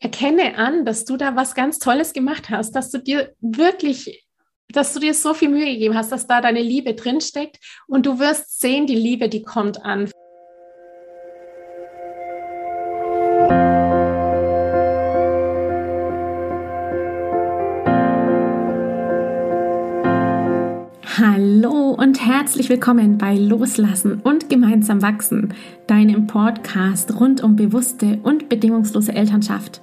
erkenne an, dass du da was ganz Tolles gemacht hast, dass du dir wirklich, dass du dir so viel Mühe gegeben hast, dass da deine Liebe drinsteckt und du wirst sehen, die Liebe, die kommt an. Hallo und herzlich willkommen bei Loslassen und gemeinsam wachsen, deinem Podcast rund um bewusste und bedingungslose Elternschaft.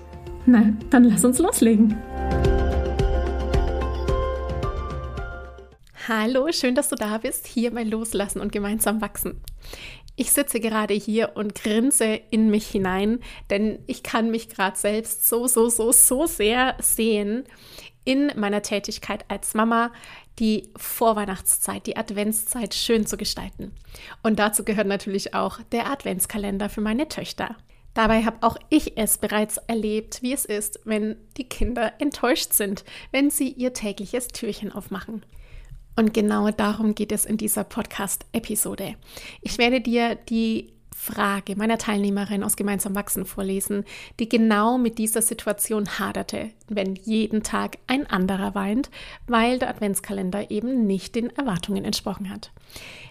Na, dann lass uns loslegen. Hallo, schön, dass du da bist, hier bei Loslassen und gemeinsam wachsen. Ich sitze gerade hier und grinse in mich hinein, denn ich kann mich gerade selbst so, so, so, so sehr sehen in meiner Tätigkeit als Mama, die Vorweihnachtszeit, die Adventszeit schön zu gestalten. Und dazu gehört natürlich auch der Adventskalender für meine Töchter. Dabei habe auch ich es bereits erlebt, wie es ist, wenn die Kinder enttäuscht sind, wenn sie ihr tägliches Türchen aufmachen. Und genau darum geht es in dieser Podcast-Episode. Ich werde dir die Frage meiner Teilnehmerin aus Gemeinsam Wachsen vorlesen, die genau mit dieser Situation haderte, wenn jeden Tag ein anderer weint, weil der Adventskalender eben nicht den Erwartungen entsprochen hat.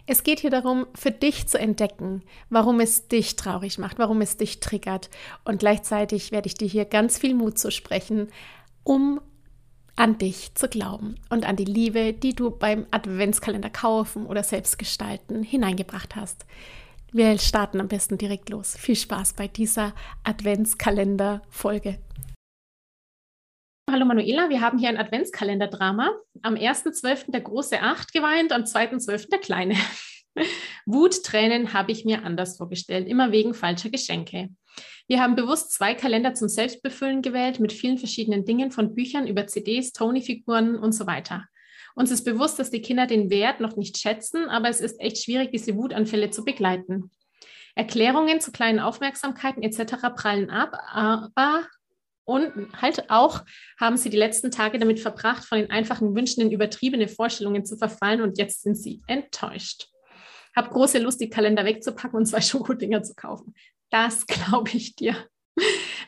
Es geht hier darum, für dich zu entdecken, warum es dich traurig macht, warum es dich triggert. Und gleichzeitig werde ich dir hier ganz viel Mut zu sprechen, um an dich zu glauben und an die Liebe, die du beim Adventskalender kaufen oder selbst gestalten hineingebracht hast. Wir starten am besten direkt los. Viel Spaß bei dieser Adventskalender-Folge. Hallo Manuela, wir haben hier ein Adventskalender-Drama. Am 1.12. der große Acht geweint, am 2.12. der kleine. Wuttränen habe ich mir anders vorgestellt, immer wegen falscher Geschenke. Wir haben bewusst zwei Kalender zum Selbstbefüllen gewählt mit vielen verschiedenen Dingen, von Büchern über CDs, Tony-Figuren und so weiter. Uns ist bewusst, dass die Kinder den Wert noch nicht schätzen, aber es ist echt schwierig, diese Wutanfälle zu begleiten. Erklärungen zu kleinen Aufmerksamkeiten etc. prallen ab, aber und halt auch haben sie die letzten Tage damit verbracht, von den einfachen Wünschen in übertriebene Vorstellungen zu verfallen und jetzt sind sie enttäuscht. Hab große Lust, die Kalender wegzupacken und zwei Schokodinger zu kaufen. Das glaube ich dir.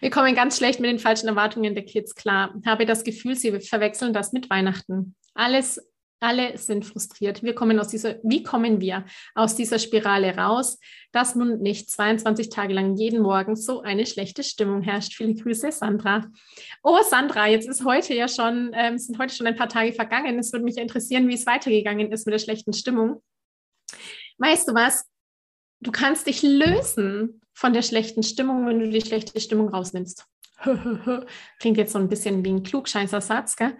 Wir kommen ganz schlecht mit den falschen Erwartungen der Kids klar. Habe das Gefühl, sie verwechseln das mit Weihnachten. Alles, alle sind frustriert. Wir kommen aus dieser, wie kommen wir aus dieser Spirale raus, dass nun nicht 22 Tage lang jeden Morgen so eine schlechte Stimmung herrscht? Viele Grüße, Sandra. Oh, Sandra, jetzt ist heute ja schon, ähm, sind heute schon ein paar Tage vergangen. Es würde mich interessieren, wie es weitergegangen ist mit der schlechten Stimmung. Weißt du was? Du kannst dich lösen von der schlechten Stimmung, wenn du die schlechte Stimmung rausnimmst. Klingt jetzt so ein bisschen wie ein Klugscheißersatz, gell?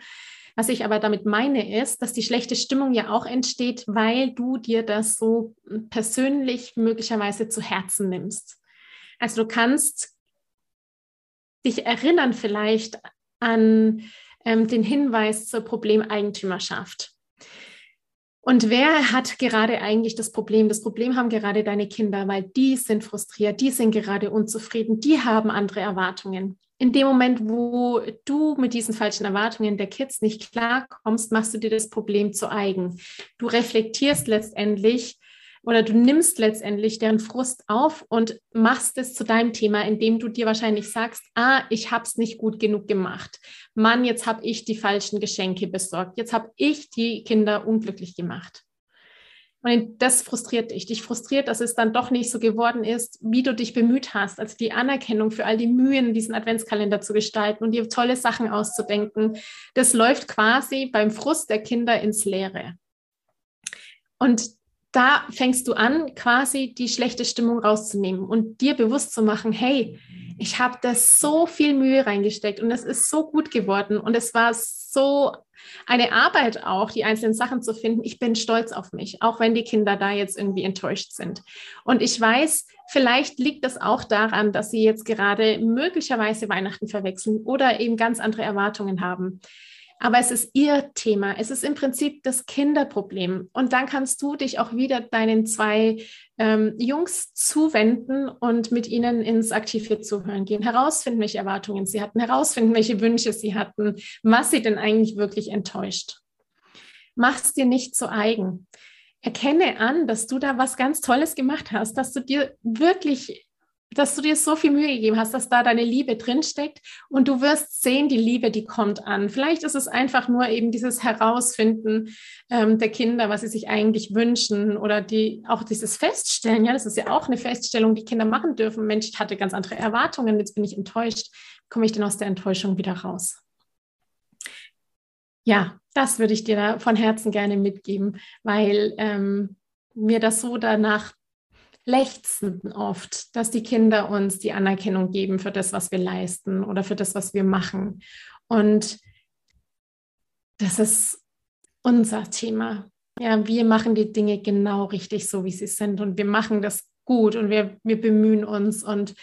Was ich aber damit meine, ist, dass die schlechte Stimmung ja auch entsteht, weil du dir das so persönlich möglicherweise zu Herzen nimmst. Also du kannst dich erinnern vielleicht an ähm, den Hinweis zur Problemeigentümerschaft. Und wer hat gerade eigentlich das Problem? Das Problem haben gerade deine Kinder, weil die sind frustriert, die sind gerade unzufrieden, die haben andere Erwartungen. In dem Moment, wo du mit diesen falschen Erwartungen der Kids nicht klarkommst, machst du dir das Problem zu eigen. Du reflektierst letztendlich oder du nimmst letztendlich deren Frust auf und machst es zu deinem Thema, indem du dir wahrscheinlich sagst, ah, ich habe es nicht gut genug gemacht. Mann, jetzt habe ich die falschen Geschenke besorgt. Jetzt habe ich die Kinder unglücklich gemacht. Und das frustriert dich. Dich frustriert, dass es dann doch nicht so geworden ist, wie du dich bemüht hast. Also die Anerkennung für all die Mühen, diesen Adventskalender zu gestalten und dir tolle Sachen auszudenken. Das läuft quasi beim Frust der Kinder ins Leere. Und da fängst du an, quasi die schlechte Stimmung rauszunehmen und dir bewusst zu machen, hey, ich habe da so viel Mühe reingesteckt und es ist so gut geworden und es war so eine Arbeit auch, die einzelnen Sachen zu finden. Ich bin stolz auf mich, auch wenn die Kinder da jetzt irgendwie enttäuscht sind. Und ich weiß, vielleicht liegt das auch daran, dass sie jetzt gerade möglicherweise Weihnachten verwechseln oder eben ganz andere Erwartungen haben. Aber es ist ihr Thema. Es ist im Prinzip das Kinderproblem. Und dann kannst du dich auch wieder deinen zwei ähm, Jungs zuwenden und mit ihnen ins aktive Zuhören gehen, herausfinden, welche Erwartungen sie hatten, herausfinden, welche Wünsche sie hatten, was sie denn eigentlich wirklich enttäuscht. Mach's dir nicht zu eigen. Erkenne an, dass du da was ganz Tolles gemacht hast, dass du dir wirklich dass du dir so viel Mühe gegeben hast, dass da deine Liebe drinsteckt und du wirst sehen, die Liebe, die kommt an. Vielleicht ist es einfach nur eben dieses Herausfinden ähm, der Kinder, was sie sich eigentlich wünschen oder die auch dieses Feststellen. Ja, das ist ja auch eine Feststellung, die Kinder machen dürfen. Mensch, ich hatte ganz andere Erwartungen, jetzt bin ich enttäuscht. Komme ich denn aus der Enttäuschung wieder raus? Ja, das würde ich dir da von Herzen gerne mitgeben, weil ähm, mir das so danach lechzen oft, dass die Kinder uns die Anerkennung geben für das, was wir leisten oder für das, was wir machen. Und das ist unser Thema. Ja, wir machen die Dinge genau richtig so, wie sie sind und wir machen das gut und wir, wir bemühen uns und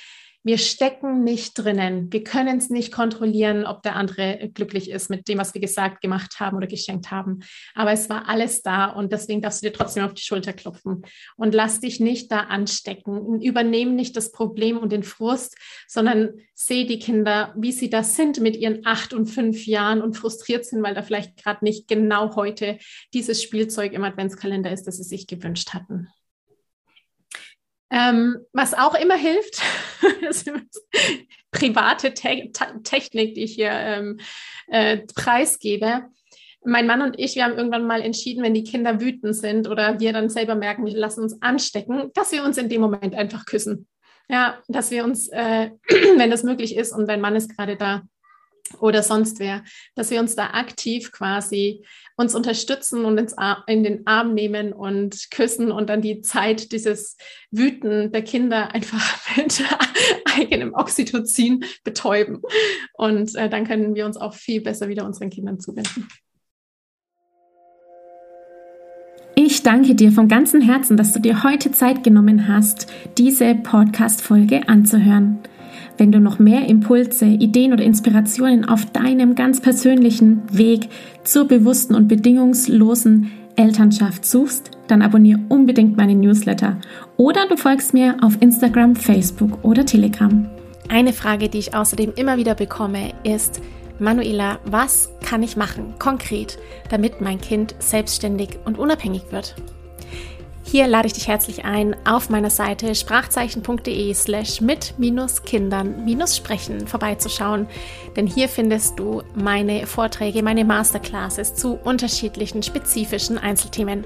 wir stecken nicht drinnen. Wir können es nicht kontrollieren, ob der andere glücklich ist mit dem, was wir gesagt, gemacht haben oder geschenkt haben. Aber es war alles da und deswegen darfst du dir trotzdem auf die Schulter klopfen und lass dich nicht da anstecken. Übernehm nicht das Problem und den Frust, sondern seh die Kinder, wie sie da sind mit ihren acht und fünf Jahren und frustriert sind, weil da vielleicht gerade nicht genau heute dieses Spielzeug im Adventskalender ist, das sie sich gewünscht hatten. Ähm, was auch immer hilft, private Te Technik, die ich hier ähm, äh, preisgebe. Mein Mann und ich, wir haben irgendwann mal entschieden, wenn die Kinder wütend sind oder wir dann selber merken, wir lassen uns anstecken, dass wir uns in dem Moment einfach küssen. Ja, dass wir uns, äh, wenn das möglich ist und dein Mann ist gerade da, oder sonst wer, dass wir uns da aktiv quasi uns unterstützen und ins in den Arm nehmen und küssen und dann die Zeit dieses Wüten der Kinder einfach mit eigenem Oxytocin betäuben. Und äh, dann können wir uns auch viel besser wieder unseren Kindern zuwenden. Ich danke dir von ganzem Herzen, dass du dir heute Zeit genommen hast, diese Podcast-Folge anzuhören. Wenn du noch mehr Impulse, Ideen oder Inspirationen auf deinem ganz persönlichen Weg zur bewussten und bedingungslosen Elternschaft suchst, dann abonniere unbedingt meinen Newsletter oder du folgst mir auf Instagram, Facebook oder Telegram. Eine Frage, die ich außerdem immer wieder bekomme, ist, Manuela, was kann ich machen, konkret, damit mein Kind selbstständig und unabhängig wird? Hier lade ich dich herzlich ein, auf meiner Seite sprachzeichen.de slash mit-kindern-sprechen vorbeizuschauen, denn hier findest du meine Vorträge, meine Masterclasses zu unterschiedlichen spezifischen Einzelthemen.